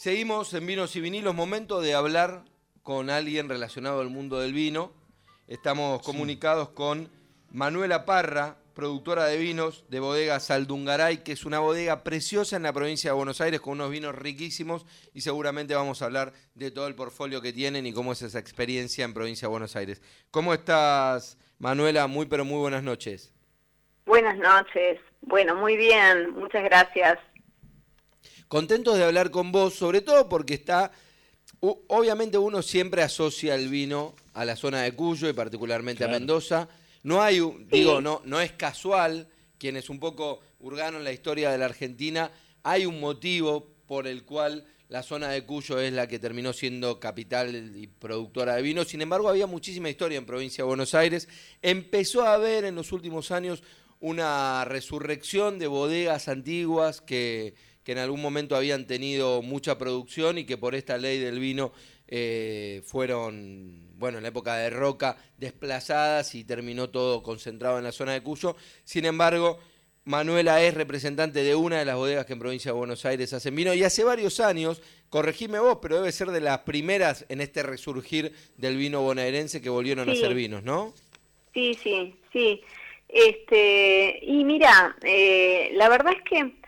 Seguimos en Vinos y Vinilos, momento de hablar con alguien relacionado al mundo del vino. Estamos comunicados con Manuela Parra, productora de vinos de bodega Saldungaray, que es una bodega preciosa en la provincia de Buenos Aires con unos vinos riquísimos y seguramente vamos a hablar de todo el portfolio que tienen y cómo es esa experiencia en provincia de Buenos Aires. ¿Cómo estás, Manuela? Muy pero muy buenas noches. Buenas noches. Bueno, muy bien. Muchas gracias. Contentos de hablar con vos, sobre todo porque está, obviamente uno siempre asocia el vino a la zona de Cuyo y particularmente a Mendoza. No hay, digo, no, no es casual, quienes un poco hurgaron la historia de la Argentina, hay un motivo por el cual la zona de Cuyo es la que terminó siendo capital y productora de vino. Sin embargo, había muchísima historia en provincia de Buenos Aires. Empezó a haber en los últimos años una resurrección de bodegas antiguas que que en algún momento habían tenido mucha producción y que por esta ley del vino eh, fueron, bueno, en la época de Roca, desplazadas y terminó todo concentrado en la zona de Cuyo. Sin embargo, Manuela es representante de una de las bodegas que en provincia de Buenos Aires hacen vino y hace varios años, corregime vos, pero debe ser de las primeras en este resurgir del vino bonaerense que volvieron a hacer vinos, ¿no? Sí, sí, sí. Este, y mira, eh, la verdad es que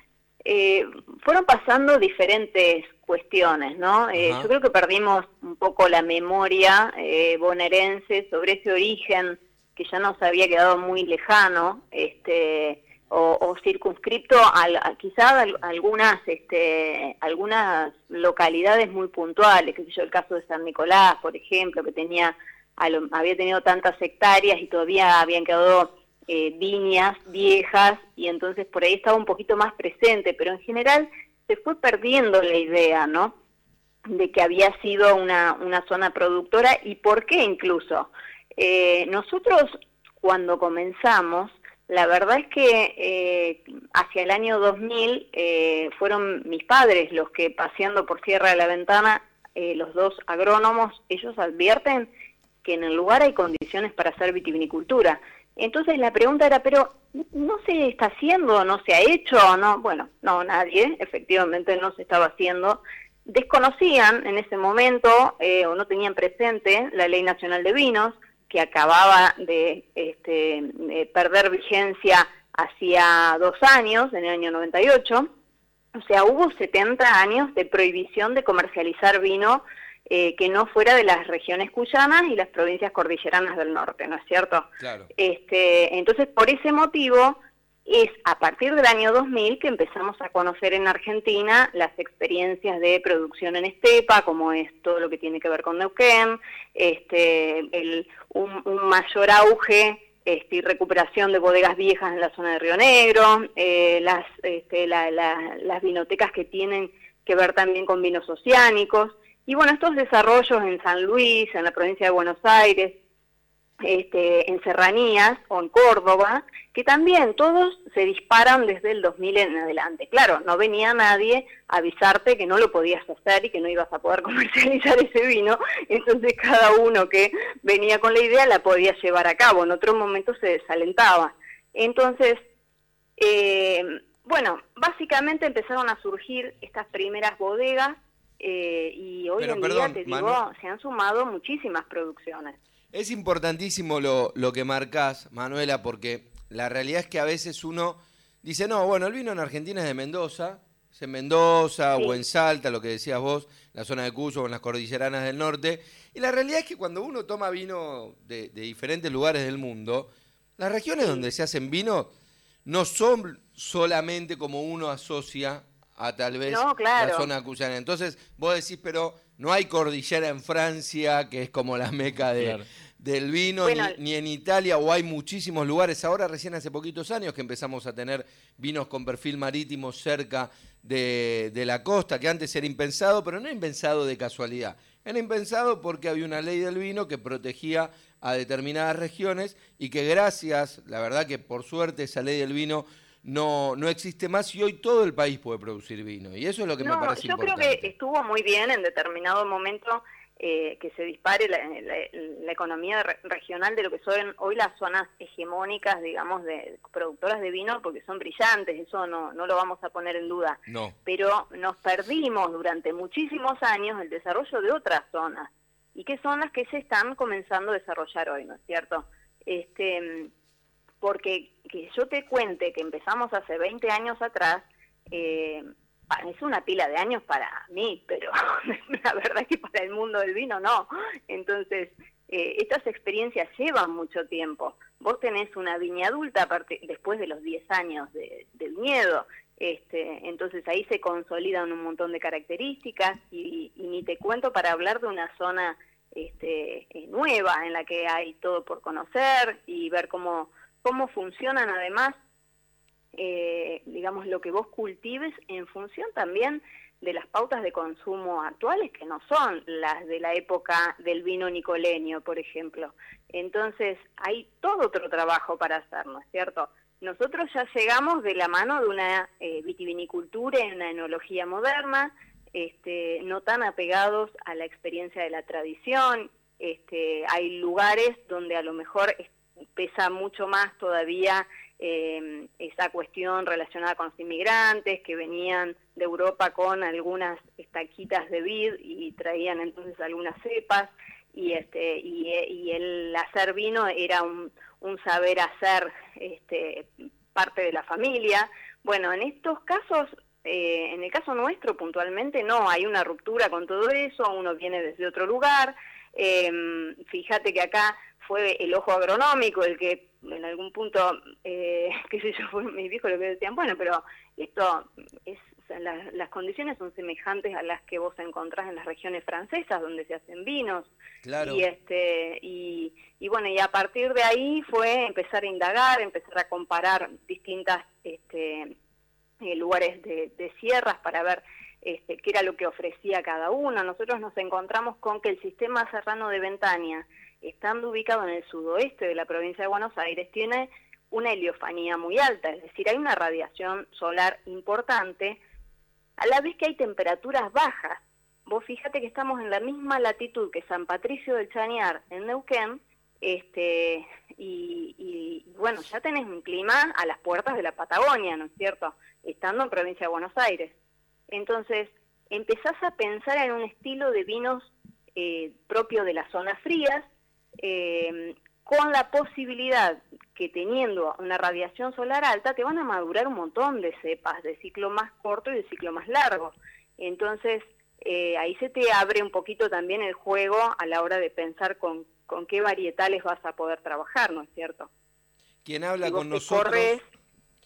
eh, fueron pasando diferentes cuestiones, ¿no? Eh, yo creo que perdimos un poco la memoria eh, bonaerense sobre ese origen que ya nos había quedado muy lejano, este, o, circunscripto a, quizá algunas, este, algunas localidades muy puntuales, que sé yo, el caso de San Nicolás, por ejemplo, que tenía, había tenido tantas hectáreas y todavía habían quedado eh, viñas viejas y entonces por ahí estaba un poquito más presente, pero en general se fue perdiendo la idea, ¿no? De que había sido una, una zona productora y por qué incluso. Eh, nosotros cuando comenzamos, la verdad es que eh, hacia el año 2000 eh, fueron mis padres los que paseando por Sierra de la Ventana, los dos agrónomos, ellos advierten que en el lugar hay condiciones para hacer vitivinicultura entonces la pregunta era, pero ¿no se está haciendo? ¿No se ha hecho? no? Bueno, no, nadie, efectivamente no se estaba haciendo. Desconocían en ese momento eh, o no tenían presente la Ley Nacional de Vinos, que acababa de este, perder vigencia hacía dos años, en el año 98. O sea, hubo 70 años de prohibición de comercializar vino eh, que no fuera de las regiones cuyanas y las provincias cordilleranas del norte, ¿no es cierto? Claro. Este, entonces, por ese motivo, es a partir del año 2000 que empezamos a conocer en Argentina las experiencias de producción en estepa, como es todo lo que tiene que ver con Neuquén, este, el, un, mayor auge este, y recuperación de bodegas viejas en la zona de Río Negro, eh, las, este, las vinotecas que tienen que ver también con vinos oceánicos. Y bueno, estos desarrollos en San Luis, en la provincia de Buenos Aires, este, en Serranías o en Córdoba, que también todos se disparan desde el 2000 en adelante. Claro, no venía nadie a avisarte que no lo podías hacer y que no ibas a poder comercializar ese vino, entonces cada uno que venía con la idea la podía llevar a cabo, en otro momento se desalentaba. Entonces, eh, bueno, básicamente empezaron a surgir estas primeras bodegas eh, y hoy en día, te digo, se han sumado muchísimas producciones. Es importantísimo lo, lo que marcas, Manuela, porque la realidad es que a veces uno dice, no, bueno, el vino en Argentina es de Mendoza, es en Mendoza o en Salta, lo que decías vos, la zona de Cuyo o en las cordilleranas del norte. Y la realidad es que cuando uno toma vino de, diferentes lugares del mundo, las regiones donde se hacen vino no son solamente como uno asocia a tal vez la zona cuyana. Entonces, vos decís, pero no hay cordillera en Francia, que es como la meca de, del vino, ni, en Italia, o hay muchísimos lugares. Ahora, recién hace poquitos años que empezamos a tener vinos con perfil marítimo cerca de, de la costa, que antes era impensado, pero no impensado de casualidad. Era impensado porque había una ley del vino que protegía a determinadas regiones y que gracias, la verdad que por suerte esa ley del vino no, no existe más y hoy todo el país puede producir vino. Y eso es lo que me parece yo importante. Yo creo que estuvo muy bien en determinado momento eh, que se dispare la, economía regional de lo que son hoy las zonas hegemónicas, digamos, de productoras de vino, porque son brillantes, eso no, no lo vamos a poner en duda. No. Pero nos perdimos durante muchísimos años el desarrollo de otras zonas, y que son las que se están comenzando a desarrollar hoy, ¿no es cierto? Este, porque que yo te cuente que empezamos hace 20 años atrás, eh, es una pila de años para mí, pero la verdad que para el mundo del vino no. Entonces, eh, estas experiencias llevan mucho tiempo. Vos tenés una viña adulta después de los 10 años del miedo, este, entonces ahí se consolidan un montón de características y, ni te cuento para hablar de una zona este, nueva en la que hay todo por conocer y ver cómo, cómo funcionan además eh, digamos, lo que vos cultives en función también de las pautas de consumo actuales, que no son las de la época del vino nicoleño, por ejemplo. Entonces, hay todo otro trabajo para hacer, ¿no es cierto? Nosotros ya llegamos de la mano de una eh, vitivinicultura y una enología moderna, este, no tan apegados a la experiencia de la tradición. Este, hay lugares donde a lo mejor pesa mucho más todavía eh, esa cuestión relacionada con los inmigrantes que venían de Europa con algunas estaquitas de vid y traían entonces algunas cepas y este y, el hacer vino era un, saber hacer este, parte de la familia. Bueno, en estos casos eh, en el caso nuestro puntualmente no, hay una ruptura con todo eso, uno viene desde otro lugar, eh, fíjate que acá fue el ojo agronómico el que en algún punto, eh, qué sé yo, fue mis viejos lo que decían, bueno, pero esto es, las condiciones son semejantes a las que vos encontrás en las regiones francesas donde se hacen vinos. Claro. Y, este, y, y bueno, y a partir de ahí fue empezar a indagar, empezar a comparar distintas este, eh, lugares de, de sierras para ver este, era lo que ofrecía cada uno. Nosotros nos encontramos con que el sistema serrano de Ventaña estando ubicado en el sudoeste de la provincia de Buenos Aires, tiene una heliofanía muy alta, es decir, hay una radiación solar importante, a la vez que hay temperaturas bajas. Vos fíjate que estamos en la misma latitud que San Patricio del Chañar, en Neuquén, este, y, y, bueno, ya tenés un clima a las puertas de la Patagonia, ¿no es cierto? Estando en provincia de Buenos Aires. Entonces, empezás a pensar en un estilo de vinos eh, propio de las zonas frías, eh, con la posibilidad que teniendo una radiación solar alta te van a madurar un montón de cepas de ciclo más corto y de ciclo más largo. Entonces, eh, ahí se te abre un poquito también el juego a la hora de pensar con, con qué varietales vas a poder trabajar, ¿no es cierto? Quien habla con nosotros...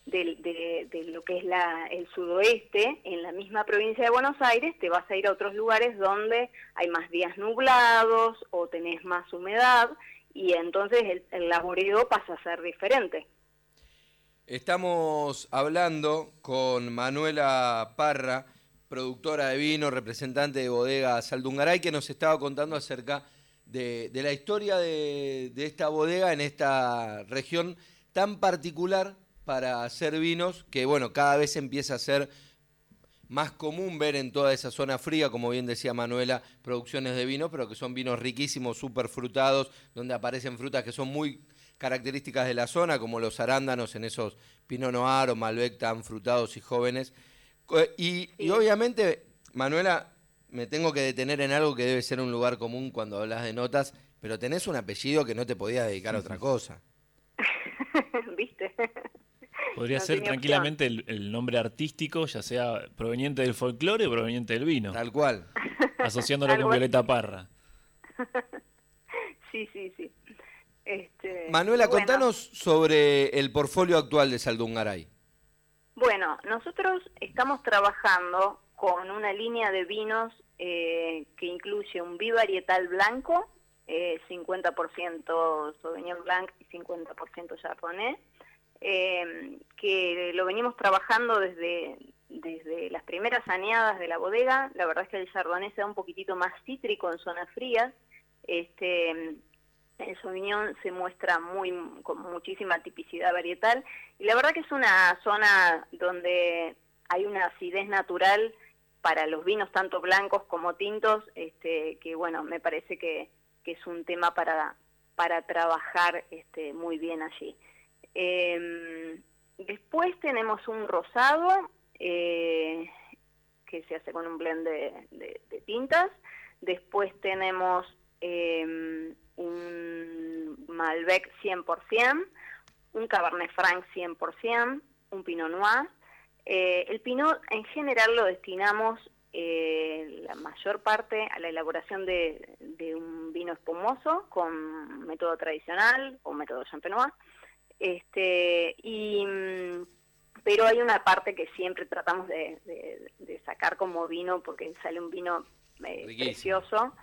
de, de, lo que es la, el sudoeste, en la misma provincia de Buenos Aires, te vas a ir a otros lugares donde hay más días nublados o tenés más humedad y entonces el, el pasa a ser diferente. Estamos hablando con Manuela Parra, productora de vino, representante de bodega Saldungaray, que nos estaba contando acerca de, de la historia de, de esta bodega en esta región tan particular para hacer vinos, que bueno, cada vez empieza a ser más común ver en toda esa zona fría, como bien decía Manuela, producciones de vino, pero que son vinos riquísimos, súper frutados, donde aparecen frutas que son muy características de la zona, como los arándanos en esos Pinot Noir o Malbec tan frutados y jóvenes. Y, y obviamente, Manuela, me tengo que detener en algo que debe ser un lugar común cuando hablas de notas, pero tenés un apellido que no te podías dedicar a otra cosa. ¿Viste? Podría ser tranquilamente el, nombre artístico, ya sea proveniente del folclore o proveniente del vino. Tal cual. Asociándolo con Violeta Parra. sí, sí, sí. Este, Manuela, contanos sobre el portfolio actual de Saldungaray. Bueno, nosotros estamos trabajando con una línea de vinos eh, que incluye un bivarietal blanco, eh, 50% Sauvignon Blanc y 50% Chardonnay, eh, que lo venimos trabajando desde, desde las primeras aneadas de la bodega. La verdad es que el chardonnay se da un poquitito más cítrico en zonas frías. Este, el Sauvignon se muestra muy con muchísima tipicidad varietal y la verdad que es una zona donde hay una acidez natural para los vinos tanto blancos como tintos, este, que bueno, me parece que, es un tema para, para trabajar este, muy bien allí. Em, después tenemos un rosado eh, que se hace con un blend de, tintas. Después tenemos em, un Malbec 100%, un Cabernet Franc 100%, un Pinot Noir. Eh, el Pinot en general lo destinamos eh, la mayor parte a la elaboración de, un vino espumoso con método tradicional o método champenois. Este, y, mm, pero hay una parte que siempre tratamos de, sacar como vino porque sale un vino eh, precioso.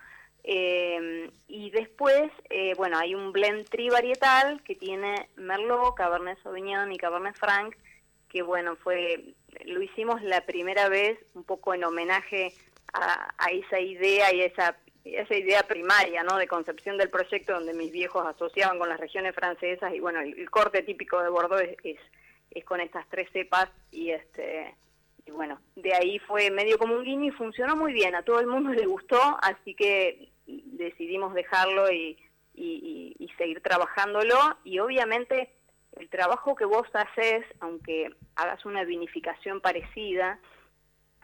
Eh, y después, eh, bueno, hay un blend trivarietal que tiene Merlot, Cabernet Sauvignon y Cabernet Franc, que bueno, fue lo hicimos la primera vez un poco en homenaje a, esa idea y esa, esa idea primaria, ¿no? De concepción del proyecto donde mis viejos asociaban con las regiones francesas y bueno, el, corte típico de Bordeaux es, es, con estas tres cepas y este y bueno, de ahí fue medio como un guiño y funcionó muy bien, a todo el mundo le gustó, así que decidimos dejarlo y, y, seguir trabajándolo y obviamente el trabajo que vos haces, aunque hagas una vinificación parecida,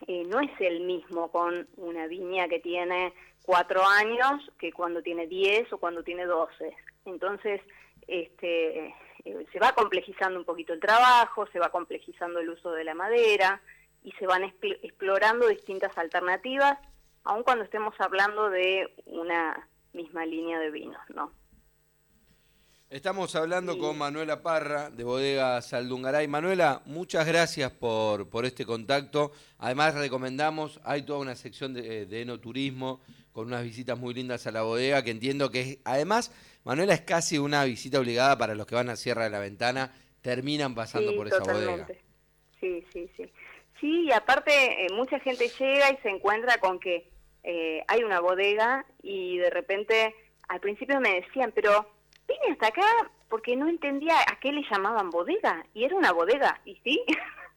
no es el mismo con una viña que tiene cuatro años que cuando tiene diez o cuando tiene doce. Entonces, este, eh, se va complejizando un poquito el trabajo, se va complejizando el uso de la madera y se van explorando distintas alternativas aun cuando estemos hablando de una misma línea de vinos, ¿no? Estamos hablando con Manuela Parra de Bodega Saldungaray. Manuela, muchas gracias por, por este contacto. Además, recomendamos, hay toda una sección de, de, enoturismo con unas visitas muy lindas a la bodega, que entiendo que es, además, Manuela es casi una visita obligada para los que van a Sierra de la Ventana, terminan pasando por esa bodega. Sí, sí, sí. Sí, y aparte eh, mucha gente llega y se encuentra con que eh, hay una bodega y de repente al principio me decían, pero vine hasta acá porque no entendía a qué le llamaban bodega y era una bodega y sí,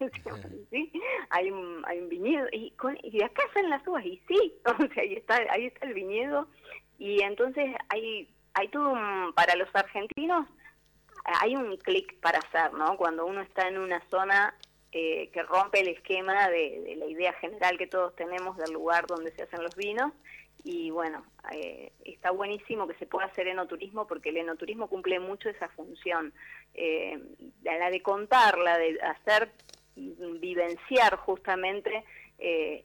sí hay un, hay un viñedo y, con, y de acá salen las uvas y sí, o ahí está, ahí está el viñedo y entonces hay, hay todo un, para los argentinos hay un clic para hacer, ¿no? Cuando uno está en una zona eh, que rompe el esquema de, la idea general que todos tenemos del lugar donde se hacen los vinos. Y bueno, eh, está buenísimo que se pueda hacer enoturismo porque el enoturismo cumple mucho esa función, eh, la de contar, la de hacer vivenciar justamente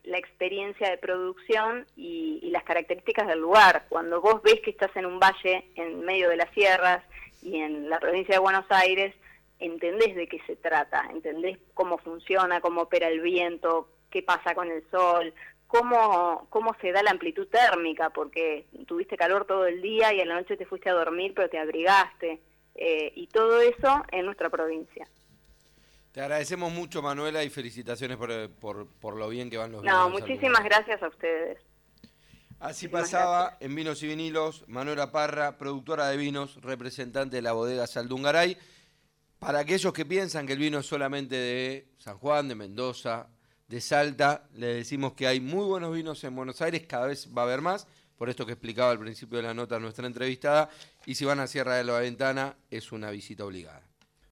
la experiencia de producción y, y, las características del lugar. Cuando vos ves que estás en un valle en medio de las sierras y en la provincia de Buenos Aires, entendés de qué se trata, entendés cómo funciona, cómo opera el viento, qué pasa con el sol, cómo, cómo se da la amplitud térmica, porque tuviste calor todo el día y a la noche te fuiste a dormir, pero te abrigaste, eh, y todo eso en nuestra provincia. Te agradecemos mucho, Manuela, y felicitaciones por, por, por lo bien que van los No, muchísimas gracias a ustedes. Así pasaba en Vinos y Vinilos, Manuela Parra, productora de vinos, representante de la bodega Saldungaray. Para aquellos que piensan que el vino es solamente de San Juan, de Mendoza, de Salta, le decimos que hay muy buenos vinos en Buenos Aires, cada vez va a haber más, por esto que explicaba al principio de la nota nuestra entrevistada, y si van a Sierra de la Ventana es una visita obligada.